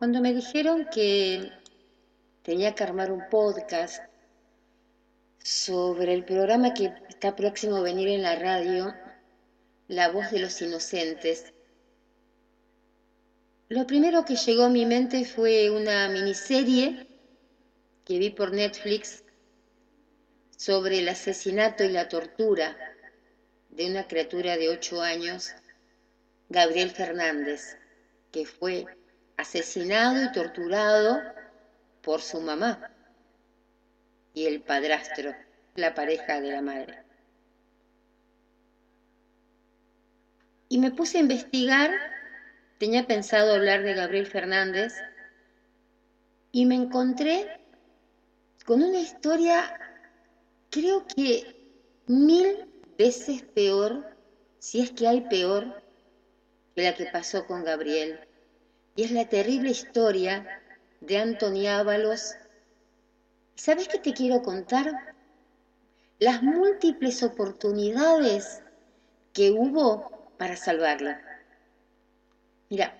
Cuando me dijeron que tenía que armar un podcast sobre el programa que está próximo a venir en la radio, La voz de los inocentes, lo primero que llegó a mi mente fue una miniserie que vi por Netflix sobre el asesinato y la tortura de una criatura de ocho años, Gabriel Fernández, que fue asesinado y torturado por su mamá y el padrastro, la pareja de la madre. Y me puse a investigar, tenía pensado hablar de Gabriel Fernández, y me encontré con una historia, creo que mil veces peor, si es que hay peor, que la que pasó con Gabriel y es la terrible historia de Anthony Ábalos. ¿Sabes qué te quiero contar? Las múltiples oportunidades que hubo para salvarlo. Mira,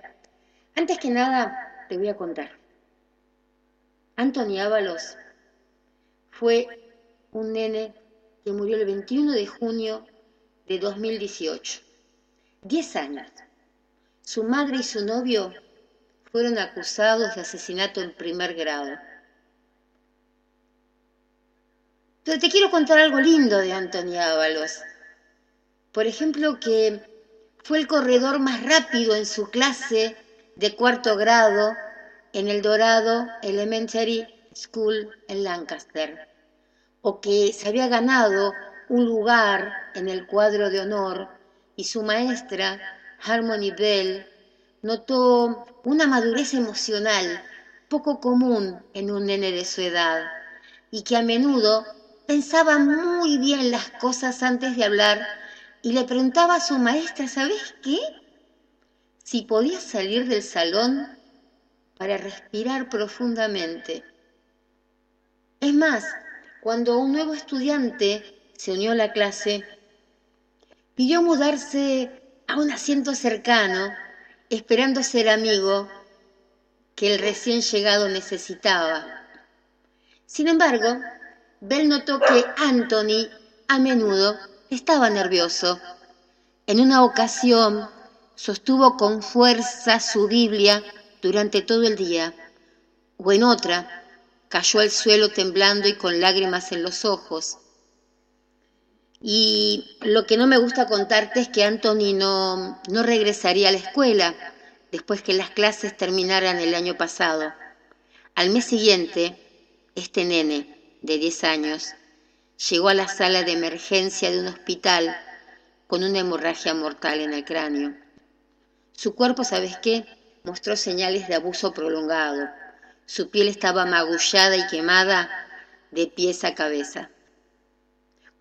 antes que nada te voy a contar. Anthony Ábalos fue un nene que murió el 21 de junio de 2018. Diez años. Su madre y su novio fueron acusados de asesinato en primer grado. Pero te quiero contar algo lindo de Anthony Ábalos. Por ejemplo, que fue el corredor más rápido en su clase de cuarto grado en el Dorado Elementary School en Lancaster, o que se había ganado un lugar en el cuadro de honor y su maestra, Harmony Bell, notó una madurez emocional poco común en un nene de su edad y que a menudo pensaba muy bien las cosas antes de hablar y le preguntaba a su maestra, ¿sabes qué? Si podía salir del salón para respirar profundamente. Es más, cuando un nuevo estudiante se unió a la clase, pidió mudarse a un asiento cercano esperando ser amigo que el recién llegado necesitaba. Sin embargo, Bell notó que Anthony a menudo estaba nervioso. En una ocasión sostuvo con fuerza su Biblia durante todo el día, o en otra cayó al suelo temblando y con lágrimas en los ojos. Y lo que no me gusta contarte es que Anthony no, no regresaría a la escuela después que las clases terminaran el año pasado. Al mes siguiente, este nene de 10 años llegó a la sala de emergencia de un hospital con una hemorragia mortal en el cráneo. Su cuerpo, ¿sabes qué? Mostró señales de abuso prolongado. Su piel estaba magullada y quemada de pies a cabeza.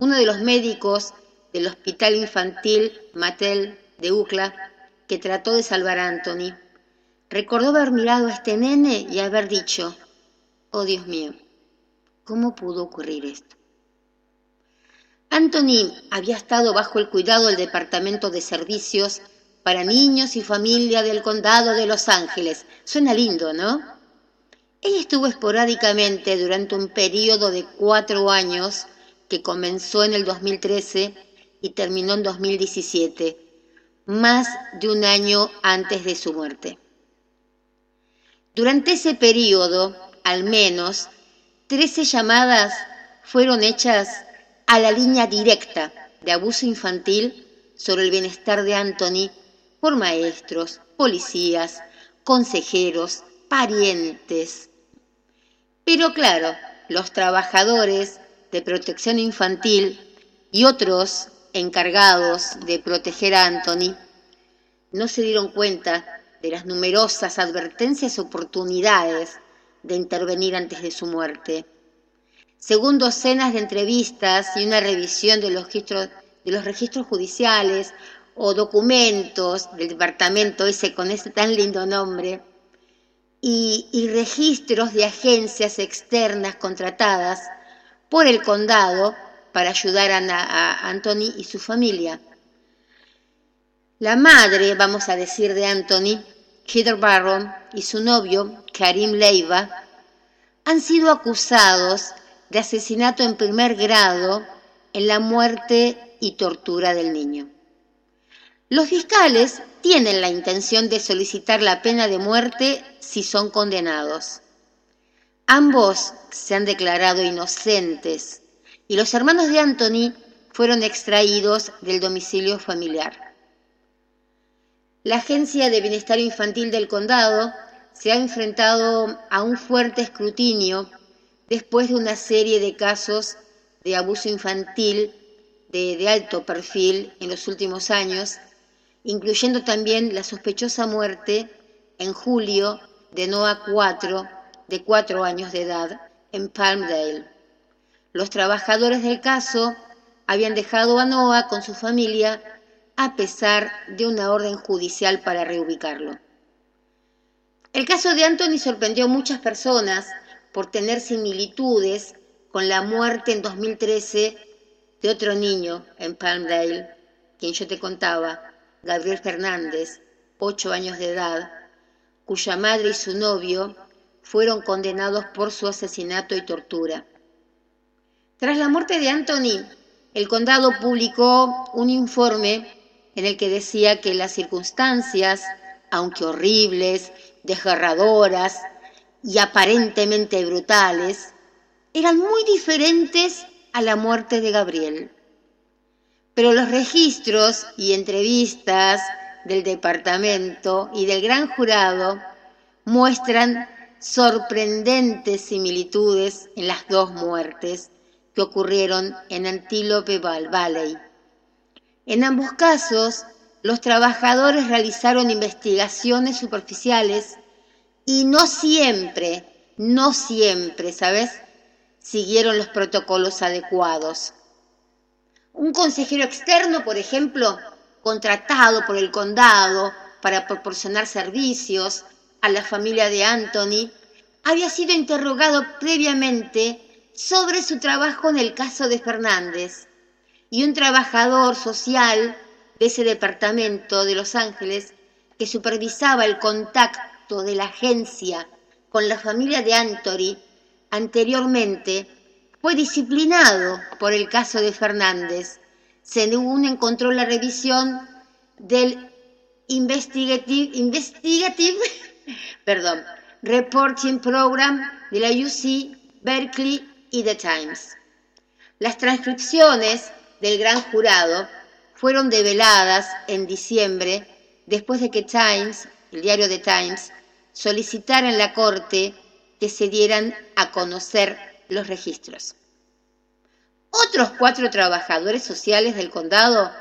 Uno de los médicos del Hospital Infantil Mattel de UCLA, que trató de salvar a Anthony, recordó haber mirado a este nene y haber dicho, oh Dios mío, ¿cómo pudo ocurrir esto? Anthony había estado bajo el cuidado del Departamento de Servicios para Niños y Familia del Condado de Los Ángeles. Suena lindo, ¿no? Ella estuvo esporádicamente durante un periodo de cuatro años que comenzó en el 2013 y terminó en 2017, más de un año antes de su muerte. Durante ese periodo, al menos, 13 llamadas fueron hechas a la línea directa de abuso infantil sobre el bienestar de Anthony por maestros, policías, consejeros, parientes. Pero claro, los trabajadores de protección infantil y otros encargados de proteger a Anthony no se dieron cuenta de las numerosas advertencias y oportunidades de intervenir antes de su muerte. Según docenas de entrevistas y una revisión de los registros, judiciales o documentos del departamento ese con ese tan lindo nombre, y registros de agencias externas contratadas, por el condado para ayudar a, Anthony y su familia. La madre, vamos a decir, de Anthony, Heather Barron y su novio, Karim Leiva, han sido acusados de asesinato en primer grado en la muerte y tortura del niño. Los fiscales tienen la intención de solicitar la pena de muerte si son condenados. Ambos se han declarado inocentes y los hermanos de Anthony fueron extraídos del domicilio familiar. La Agencia de Bienestar Infantil del Condado se ha enfrentado a un fuerte escrutinio después de una serie de casos de abuso infantil de, alto perfil en los últimos años, incluyendo también la sospechosa muerte en julio de Noah 4, de cuatro años de edad, en Palmdale. Los trabajadores del caso habían dejado a Noah con su familia a pesar de una orden judicial para reubicarlo. El caso de Anthony sorprendió a muchas personas por tener similitudes con la muerte en 2013 de otro niño en Palmdale, quien yo te contaba, Gabriel Fernández, ocho años de edad, cuya madre y su novio fueron condenados por su asesinato y tortura. Tras la muerte de Anthony, el condado publicó un informe en el que decía que las circunstancias, aunque horribles, desgarradoras y aparentemente brutales, eran muy diferentes a la muerte de Gabriel. Pero los registros y entrevistas del departamento y del gran jurado muestran sorprendentes similitudes en las dos muertes que ocurrieron en Antílope Valley. En ambos casos, los trabajadores realizaron investigaciones superficiales y no siempre, no siempre, ¿sabes? Siguieron los protocolos adecuados. Un consejero externo, por ejemplo, contratado por el condado para proporcionar servicios a la familia de Anthony, había sido interrogado previamente sobre su trabajo en el caso de Fernández y un trabajador social de ese departamento de Los Ángeles que supervisaba el contacto de la agencia con la familia de Anthony anteriormente fue disciplinado por el caso de Fernández, según encontró la revisión del Investigative, Investigative perdón, Reporting Program de la UC Berkeley y The Times. Las transcripciones del gran jurado fueron develadas en diciembre después de que Times, el diario The Times, solicitara en la Corte que se dieran a conocer los registros. Otros cuatro trabajadores sociales del condado,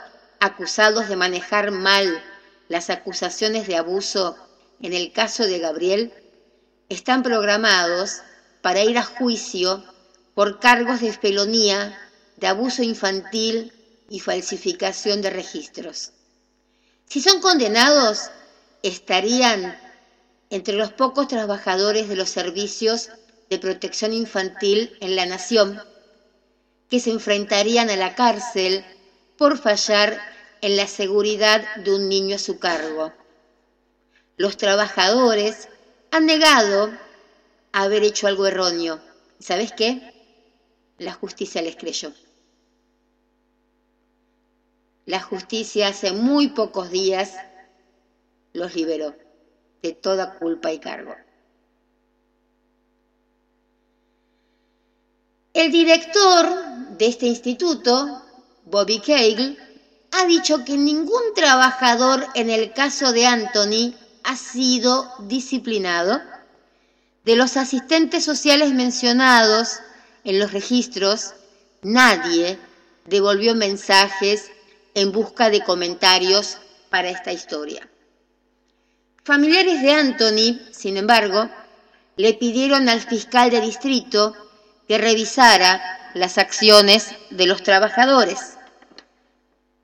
acusados de manejar mal las acusaciones de abuso en el caso de Gabriel, están programados para ir a juicio por cargos de felonía, de abuso infantil y falsificación de registros. Si son condenados, estarían entre los pocos trabajadores de los servicios de protección infantil en la nación que se enfrentarían a la cárcel por fallar en la seguridad de un niño a su cargo. Los trabajadores han negado haber hecho algo erróneo. ¿Sabes qué? la justicia les creyó. La justicia hace muy pocos días los liberó de toda culpa y cargo. El director de este instituto, Bobby Cagle, ha dicho que ningún trabajador en el caso de Anthony ha sido disciplinado. De los asistentes sociales mencionados, en los registros, nadie devolvió mensajes en busca de comentarios para esta historia. Familiares de Anthony, sin embargo, le pidieron al fiscal de distrito que revisara las acciones de los trabajadores.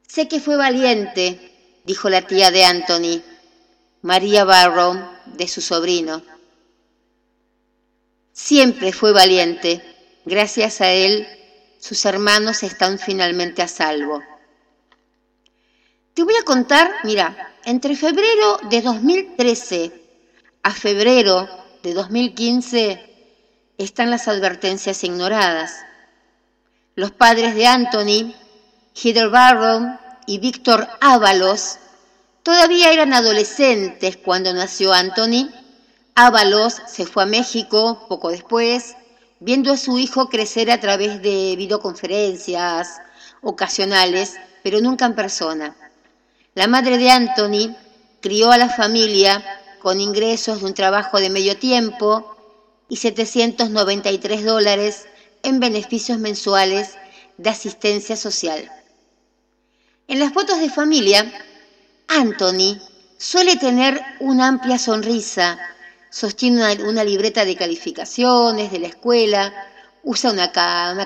Sé que fue valiente, dijo la tía de Anthony, María Barrow, de su sobrino. Siempre fue valiente, Gracias a él, sus hermanos están finalmente a salvo. Te voy a contar, mira, entre febrero de 2013 a febrero de 2015 están las advertencias ignoradas. Los padres de Anthony, Heather Barrow y Víctor Ábalos, todavía eran adolescentes cuando nació Anthony. Ábalos se fue a México poco después, viendo a su hijo crecer a través de videoconferencias ocasionales, pero nunca en persona. La madre de Anthony crió a la familia con ingresos de un trabajo de medio tiempo y 793 dólares en beneficios mensuales de asistencia social. En las fotos de familia, Anthony suele tener una amplia sonrisa, sostiene una, libreta de calificaciones de la escuela, usa una,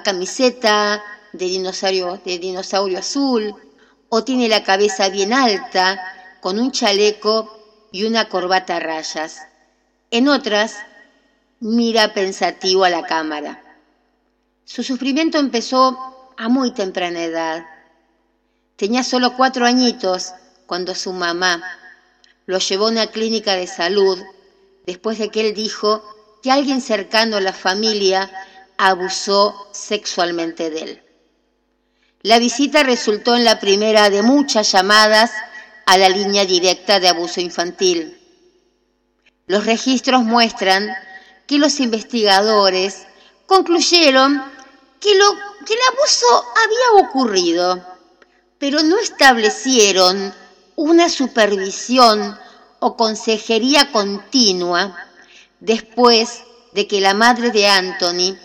camiseta de dinosaurio, de dinosaurio azul, o tiene la cabeza bien alta, con un chaleco y una corbata a rayas. En otras, mira pensativo a la cámara. Su sufrimiento empezó a muy temprana edad. Tenía solo cuatro añitos cuando su mamá lo llevó a una clínica de salud después de que él dijo que alguien cercano a la familia abusó sexualmente de él. La visita resultó en la primera de muchas llamadas a la línea directa de abuso infantil. Los registros muestran que los investigadores concluyeron que, lo, que el abuso había ocurrido, pero no establecieron una supervisión o consejería continua después de que la madre de Anthony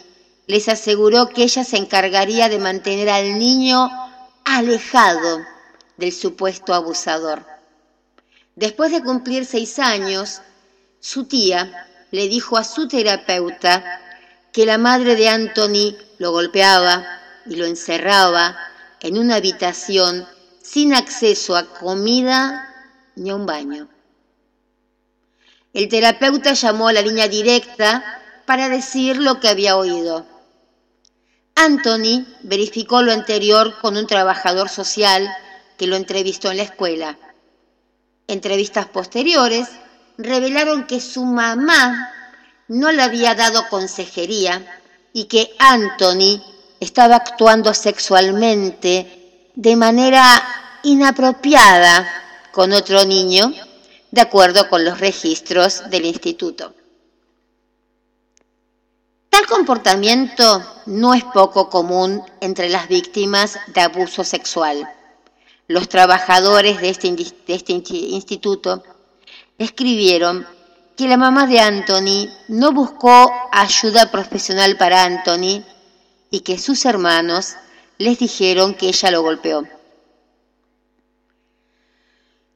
les aseguró que ella se encargaría de mantener al niño alejado del supuesto abusador. Después de cumplir seis años, su tía le dijo a su terapeuta que la madre de Anthony lo golpeaba y lo encerraba en una habitación sin acceso a comida ni a un baño. El terapeuta llamó a la línea directa para decir lo que había oído. Anthony verificó lo anterior con un trabajador social que lo entrevistó en la escuela. Entrevistas posteriores revelaron que su mamá no le había dado consejería y que Anthony estaba actuando sexualmente de manera inapropiada con otro niño, de acuerdo con los registros del instituto. Tal comportamiento no es poco común entre las víctimas de abuso sexual. Los trabajadores de este, este instituto escribieron que la mamá de Anthony no buscó ayuda profesional para Anthony y que sus hermanos les dijeron que ella lo golpeó.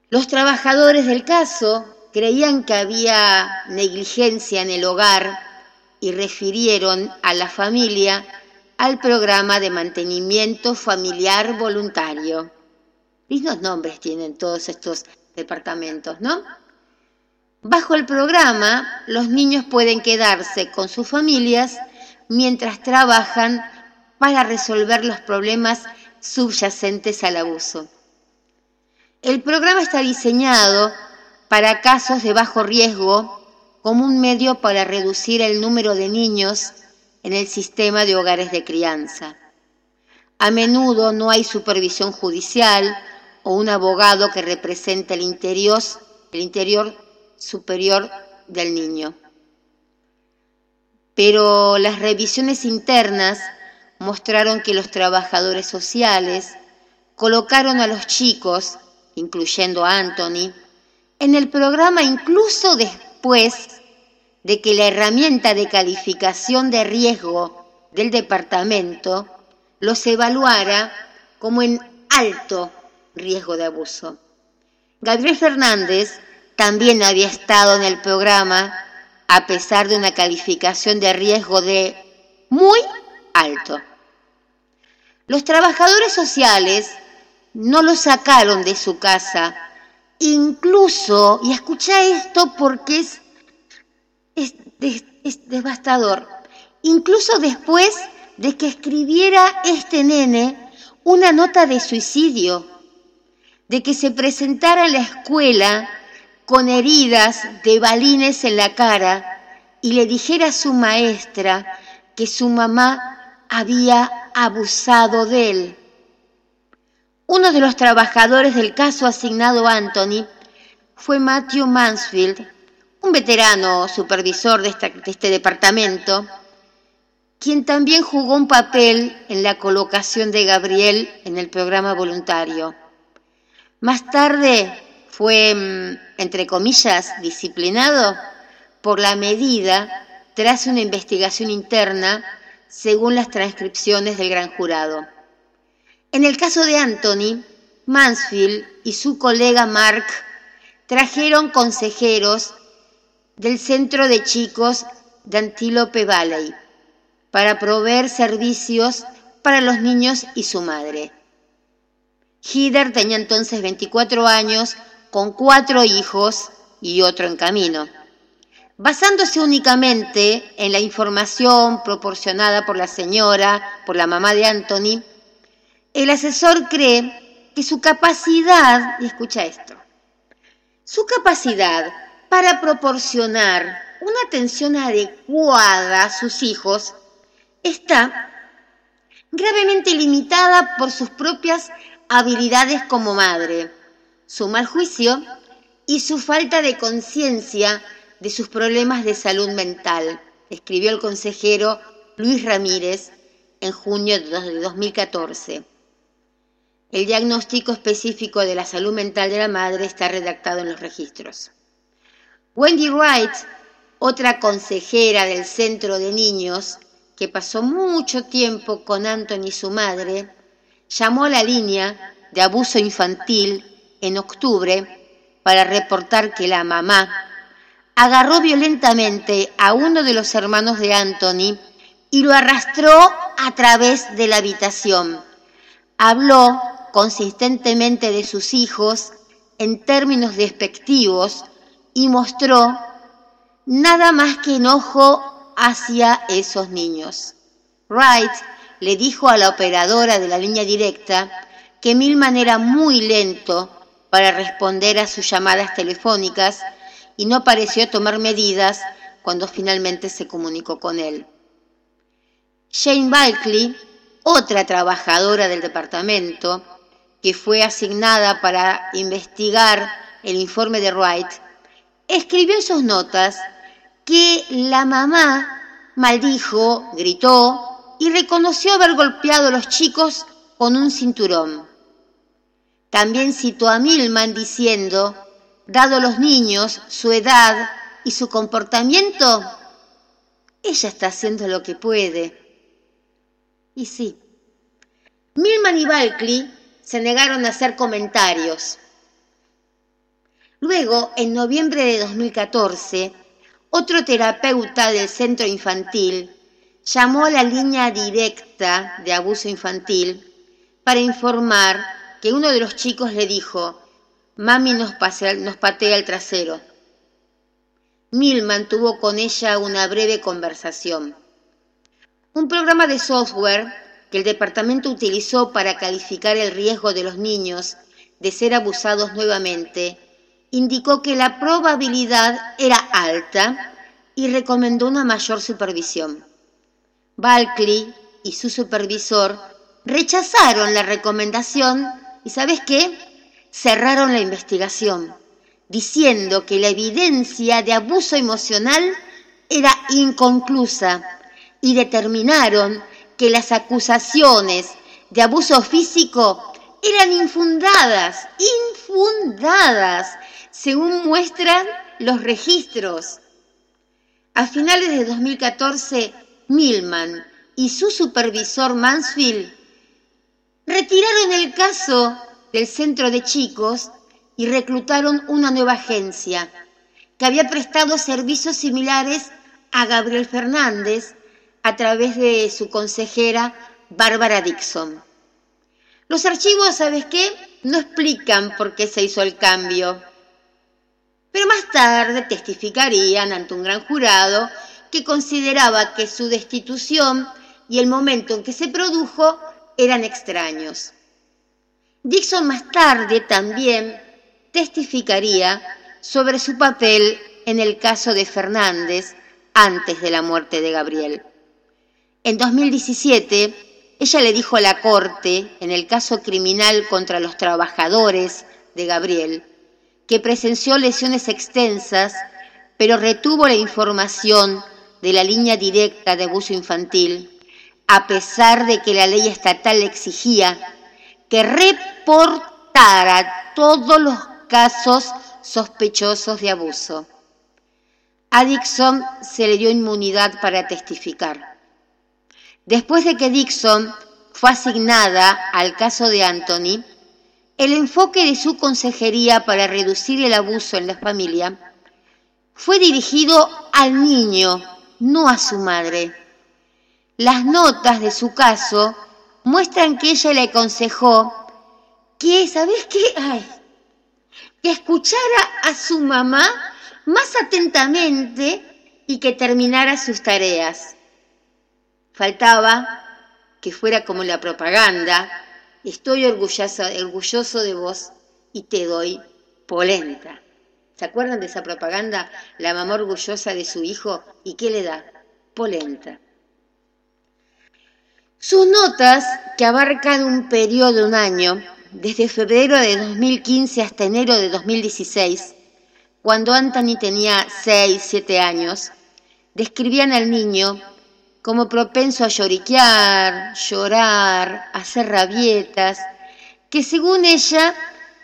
Los trabajadores del caso creían que había negligencia en el hogar y refirieron a la familia al programa de mantenimiento familiar voluntario. Lindos nombres tienen todos estos departamentos, ¿no? Bajo el programa, los niños pueden quedarse con sus familias mientras trabajan para resolver los problemas subyacentes al abuso. El programa está diseñado para casos de bajo riesgo como un medio para reducir el número de niños en el sistema de hogares de crianza. A menudo no hay supervisión judicial o un abogado que represente el interior, el interior superior del niño. Pero las revisiones internas mostraron que los trabajadores sociales colocaron a los chicos, incluyendo a Anthony, en el programa incluso después de que la herramienta de calificación de riesgo del departamento los evaluara como en alto riesgo de abuso. Gabriel Fernández también había estado en el programa a pesar de una calificación de riesgo de muy alto. Los trabajadores sociales no lo sacaron de su casa, incluso, y escucha esto porque es es, devastador. Incluso después de que escribiera este nene una nota de suicidio. de que se presentara en la escuela con heridas de balines en la cara y le dijera a su maestra que su mamá había abusado de él. Uno de los trabajadores del caso asignado a Anthony fue Matthew Mansfield, un veterano supervisor de, este departamento, quien también jugó un papel en la colocación de Gabriel en el programa voluntario. Más tarde fue, mm, entre comillas, disciplinado por la medida tras una investigación interna según las transcripciones del gran jurado. En el caso de Anthony, Mansfield y su colega Mark trajeron consejeros del centro de chicos de Antílope Valley para proveer servicios para los niños y su madre. Hider tenía entonces 24 años, con cuatro hijos y otro en camino. Basándose únicamente en la información proporcionada por la señora, por la mamá de Anthony, el asesor cree que su capacidad, y escucha esto, su capacidad para proporcionar una atención adecuada a sus hijos está gravemente limitada por sus propias habilidades como madre, su mal juicio y su falta de conciencia de sus problemas de salud mental, escribió el consejero Luis Ramírez en junio de 2014. El diagnóstico específico de la salud mental de la madre está redactado en los registros. Wendy Wright, otra consejera del centro de niños, que pasó mucho tiempo con Anthony y su madre, llamó a la línea de abuso infantil en octubre para reportar que la mamá agarró violentamente a uno de los hermanos de Anthony y lo arrastró a través de la habitación. Habló consistentemente de sus hijos en términos despectivos y mostró nada más que enojo hacia esos niños. Wright le dijo a la operadora de la línea directa que Milman era muy lento para responder a sus llamadas telefónicas y no pareció tomar medidas cuando finalmente se comunicó con él. Jane Balkley, otra trabajadora del departamento, que fue asignada para investigar el informe de Wright, escribió en sus notas que la mamá maldijo, gritó y reconoció haber golpeado a los chicos con un cinturón. También citó a Milman diciendo dado los niños, su edad y su comportamiento, ella está haciendo lo que puede. Y sí, Milman y Balkley se negaron a hacer comentarios. Luego, en noviembre de 2014, otro terapeuta del centro infantil llamó a la línea directa de abuso infantil para informar que uno de los chicos le dijo, Mami nos, patea el trasero. Milman tuvo con ella una breve conversación. Un programa de software que el departamento utilizó para calificar el riesgo de los niños de ser abusados nuevamente indicó que la probabilidad era alta y recomendó una mayor supervisión. Balkley y su supervisor rechazaron la recomendación y ¿sabes qué? Cerraron la investigación, diciendo que la evidencia de abuso emocional era inconclusa y determinaron que las acusaciones de abuso físico eran infundadas, infundadas, según muestran los registros. A finales de 2014, Milman y su supervisor Mansfield retiraron el caso del centro de chicos y reclutaron una nueva agencia que había prestado servicios similares a Gabriel Fernández a través de su consejera Bárbara Dixon. Los archivos, ¿sabes qué? No explican por qué se hizo el cambio, pero más tarde testificarían ante un gran jurado que consideraba que su destitución y el momento en que se produjo eran extraños. Dixon más tarde también testificaría sobre su papel en el caso de Fernández antes de la muerte de Gabriel. En 2017, ella le dijo a la Corte, en el caso criminal contra los trabajadores de Gabriel, que presenció lesiones extensas, pero retuvo la información de la línea directa de abuso infantil, a pesar de que la ley estatal exigía que reportara todos los casos sospechosos de abuso. A Dixon se le dio inmunidad para testificar. Después de que Dixon fue asignada al caso de Anthony, el enfoque de su consejería para reducir el abuso en la familia fue dirigido al niño, no a su madre. Las notas de su caso muestran que ella le aconsejó que, ¿sabes qué? Ay, que escuchara a su mamá más atentamente y que terminara sus tareas. Faltaba que fuera como la propaganda, estoy orgulloso, orgulloso de vos y te doy polenta. ¿Se acuerdan de esa propaganda? La mamá orgullosa de su hijo y ¿qué le da? Polenta. Sus notas, que abarcan un periodo de un año, desde febrero de 2015 hasta enero de 2016, cuando Anthony tenía 6, 7 años, describían al niño como propenso a lloriquear, llorar, hacer rabietas, que según ella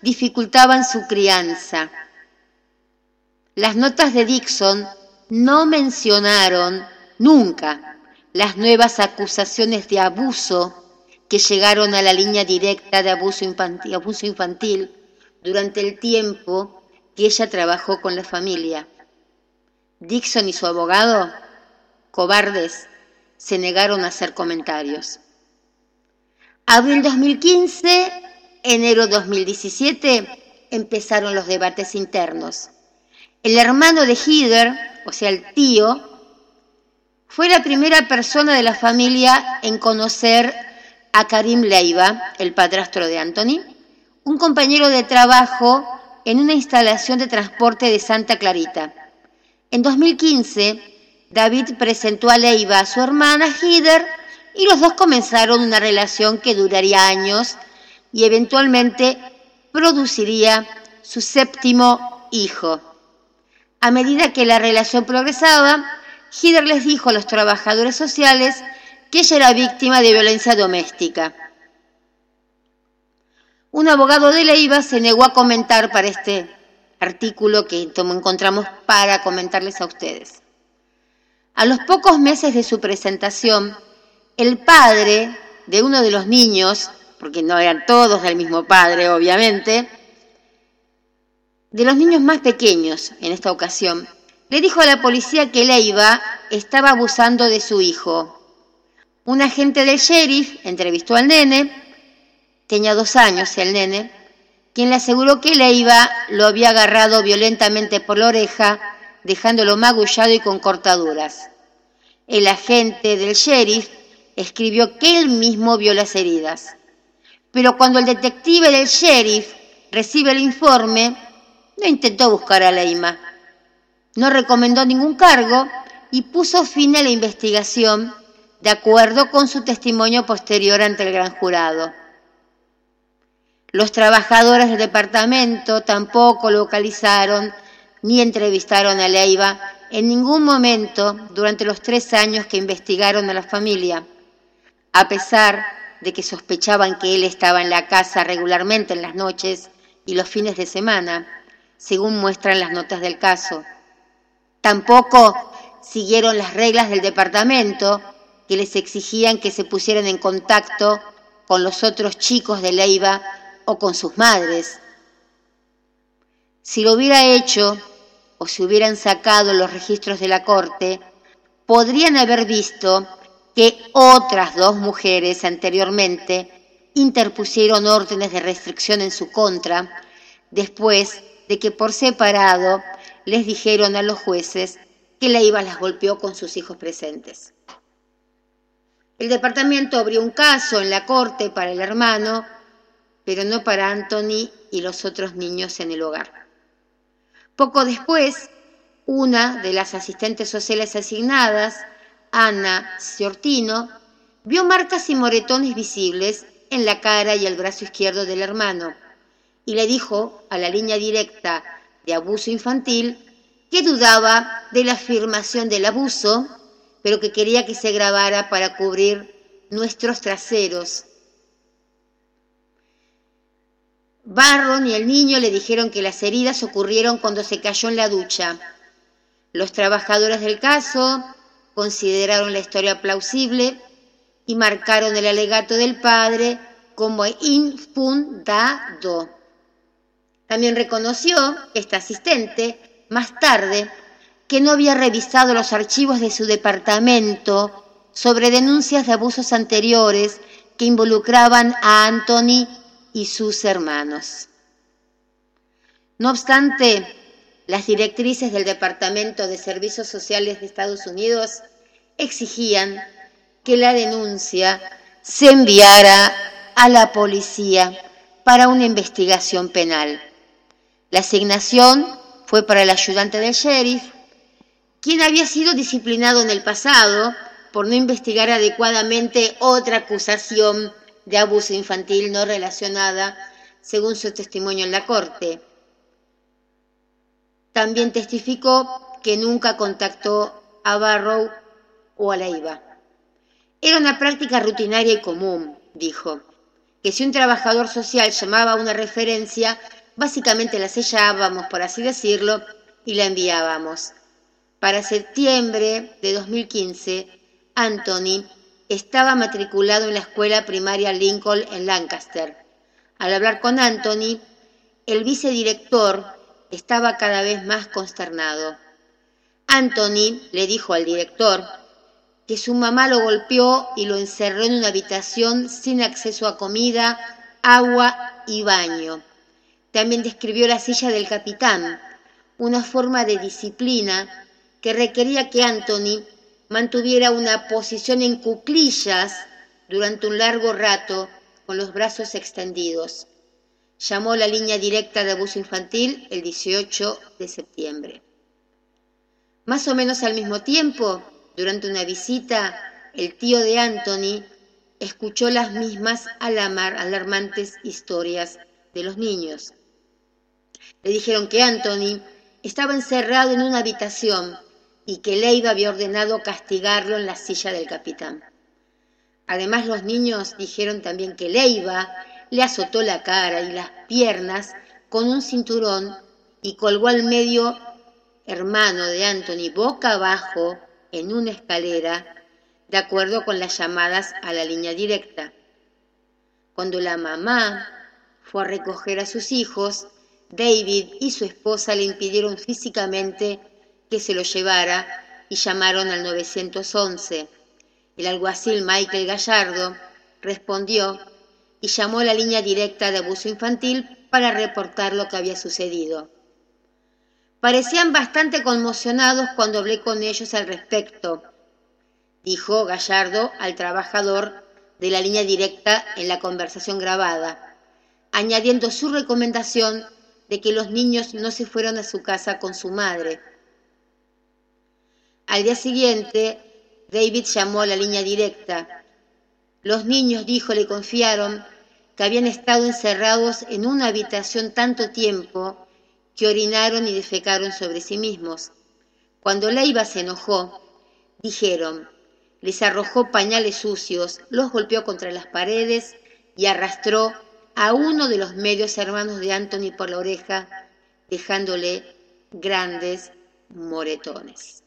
dificultaban su crianza. Las notas de Dixon no mencionaron nunca las nuevas acusaciones de abuso que llegaron a la línea directa de abuso infantil, durante el tiempo que ella trabajó con la familia. Dixon y su abogado, cobardes, se negaron a hacer comentarios. Abril 2015, enero 2017, empezaron los debates internos. El hermano de Heather, o sea, el tío, fue la primera persona de la familia en conocer a Karim Leiva, el padrastro de Anthony, un compañero de trabajo en una instalación de transporte de Santa Clarita. En 2015, David presentó a Leiva a su hermana Hider y los dos comenzaron una relación que duraría años y eventualmente produciría su séptimo hijo. A medida que la relación progresaba, Hider les dijo a los trabajadores sociales que ella era víctima de violencia doméstica. Un abogado de Leiva se negó a comentar para este artículo que encontramos para comentarles a ustedes. A los pocos meses de su presentación, el padre de uno de los niños, porque no eran todos del mismo padre, obviamente, de los niños más pequeños en esta ocasión, le dijo a la policía que Leiva estaba abusando de su hijo un agente del sheriff entrevistó al nene, tenía dos años el nene, quien le aseguró que Leiva lo había agarrado violentamente por la oreja, dejándolo magullado y con cortaduras. El agente del sheriff escribió que él mismo vio las heridas. Pero cuando el detective del sheriff recibe el informe, no intentó buscar a Leima. No recomendó ningún cargo y puso fin a la investigación de acuerdo con su testimonio posterior ante el gran jurado. Los trabajadores del departamento tampoco localizaron ni entrevistaron a Leiva en ningún momento durante los tres años que investigaron a la familia, a pesar de que sospechaban que él estaba en la casa regularmente en las noches y los fines de semana, según muestran las notas del caso. Tampoco siguieron las reglas del departamento que les exigían que se pusieran en contacto con los otros chicos de Leiva o con sus madres. Si lo hubiera hecho o si hubieran sacado los registros de la corte, podrían haber visto que otras dos mujeres anteriormente interpusieron órdenes de restricción en su contra después de que por separado les dijeron a los jueces que Leiva las golpeó con sus hijos presentes. El departamento abrió un caso en la corte para el hermano pero no para Anthony y los otros niños en el hogar. Poco después, una de las asistentes sociales asignadas, Ana Ciortino, vio marcas y moretones visibles en la cara y el brazo izquierdo del hermano y le dijo a la línea directa de abuso infantil que dudaba de la afirmación del abuso, pero que quería que se grabara para cubrir nuestros traseros. Barron y el niño le dijeron que las heridas ocurrieron cuando se cayó en la ducha. Los trabajadores del caso consideraron la historia plausible y marcaron el alegato del padre como infundado. También reconoció esta asistente más tarde que no había revisado los archivos de su departamento sobre denuncias de abusos anteriores que involucraban a Anthony y sus hermanos. No obstante, las directrices del Departamento de Servicios Sociales de Estados Unidos exigían que la denuncia se enviara a la policía para una investigación penal. La asignación fue para el ayudante del sheriff, quien había sido disciplinado en el pasado por no investigar adecuadamente otra acusación de abuso infantil no relacionada, según su testimonio en la corte. También testificó que nunca contactó a Barrow o a Leiva. Era una práctica rutinaria y común, dijo, que si un trabajador social llamaba a una referencia, básicamente la sellábamos, por así decirlo, y la enviábamos. Para septiembre de 2015, Anthony estaba matriculado en la escuela primaria Lincoln en Lancaster. Al hablar con Anthony, el vicedirector estaba cada vez más consternado. Anthony le dijo al director que su mamá lo golpeó y lo encerró en una habitación sin acceso a comida, agua y baño. También describió la silla del capitán, una forma de disciplina que requería que Anthony mantuviera una posición en cuclillas durante un largo rato con los brazos extendidos. Llamó la línea directa de abuso infantil el 18 de septiembre. Más o menos al mismo tiempo, durante una visita, el tío de Anthony escuchó las mismas alarmantes historias de los niños. Le dijeron que Anthony estaba encerrado en una habitación y que Leiva había ordenado castigarlo en la silla del capitán. Además los niños dijeron también que Leiva le azotó la cara y las piernas con un cinturón y colgó al medio hermano de Anthony boca abajo en una escalera, de acuerdo con las llamadas a la línea directa. Cuando la mamá fue a recoger a sus hijos, David y su esposa le impidieron físicamente que se lo llevara y llamaron al 911. El alguacil Michael Gallardo respondió y llamó a la línea directa de abuso infantil para reportar lo que había sucedido. Parecían bastante conmocionados cuando hablé con ellos al respecto, dijo Gallardo al trabajador de la línea directa en la conversación grabada, añadiendo su recomendación de que los niños no se fueron a su casa con su madre al día siguiente, David llamó a la línea directa. Los niños, dijo, le confiaron que habían estado encerrados en una habitación tanto tiempo que orinaron y defecaron sobre sí mismos. Cuando Leiva se enojó, dijeron, les arrojó pañales sucios, los golpeó contra las paredes y arrastró a uno de los medios hermanos de Anthony por la oreja, dejándole grandes moretones.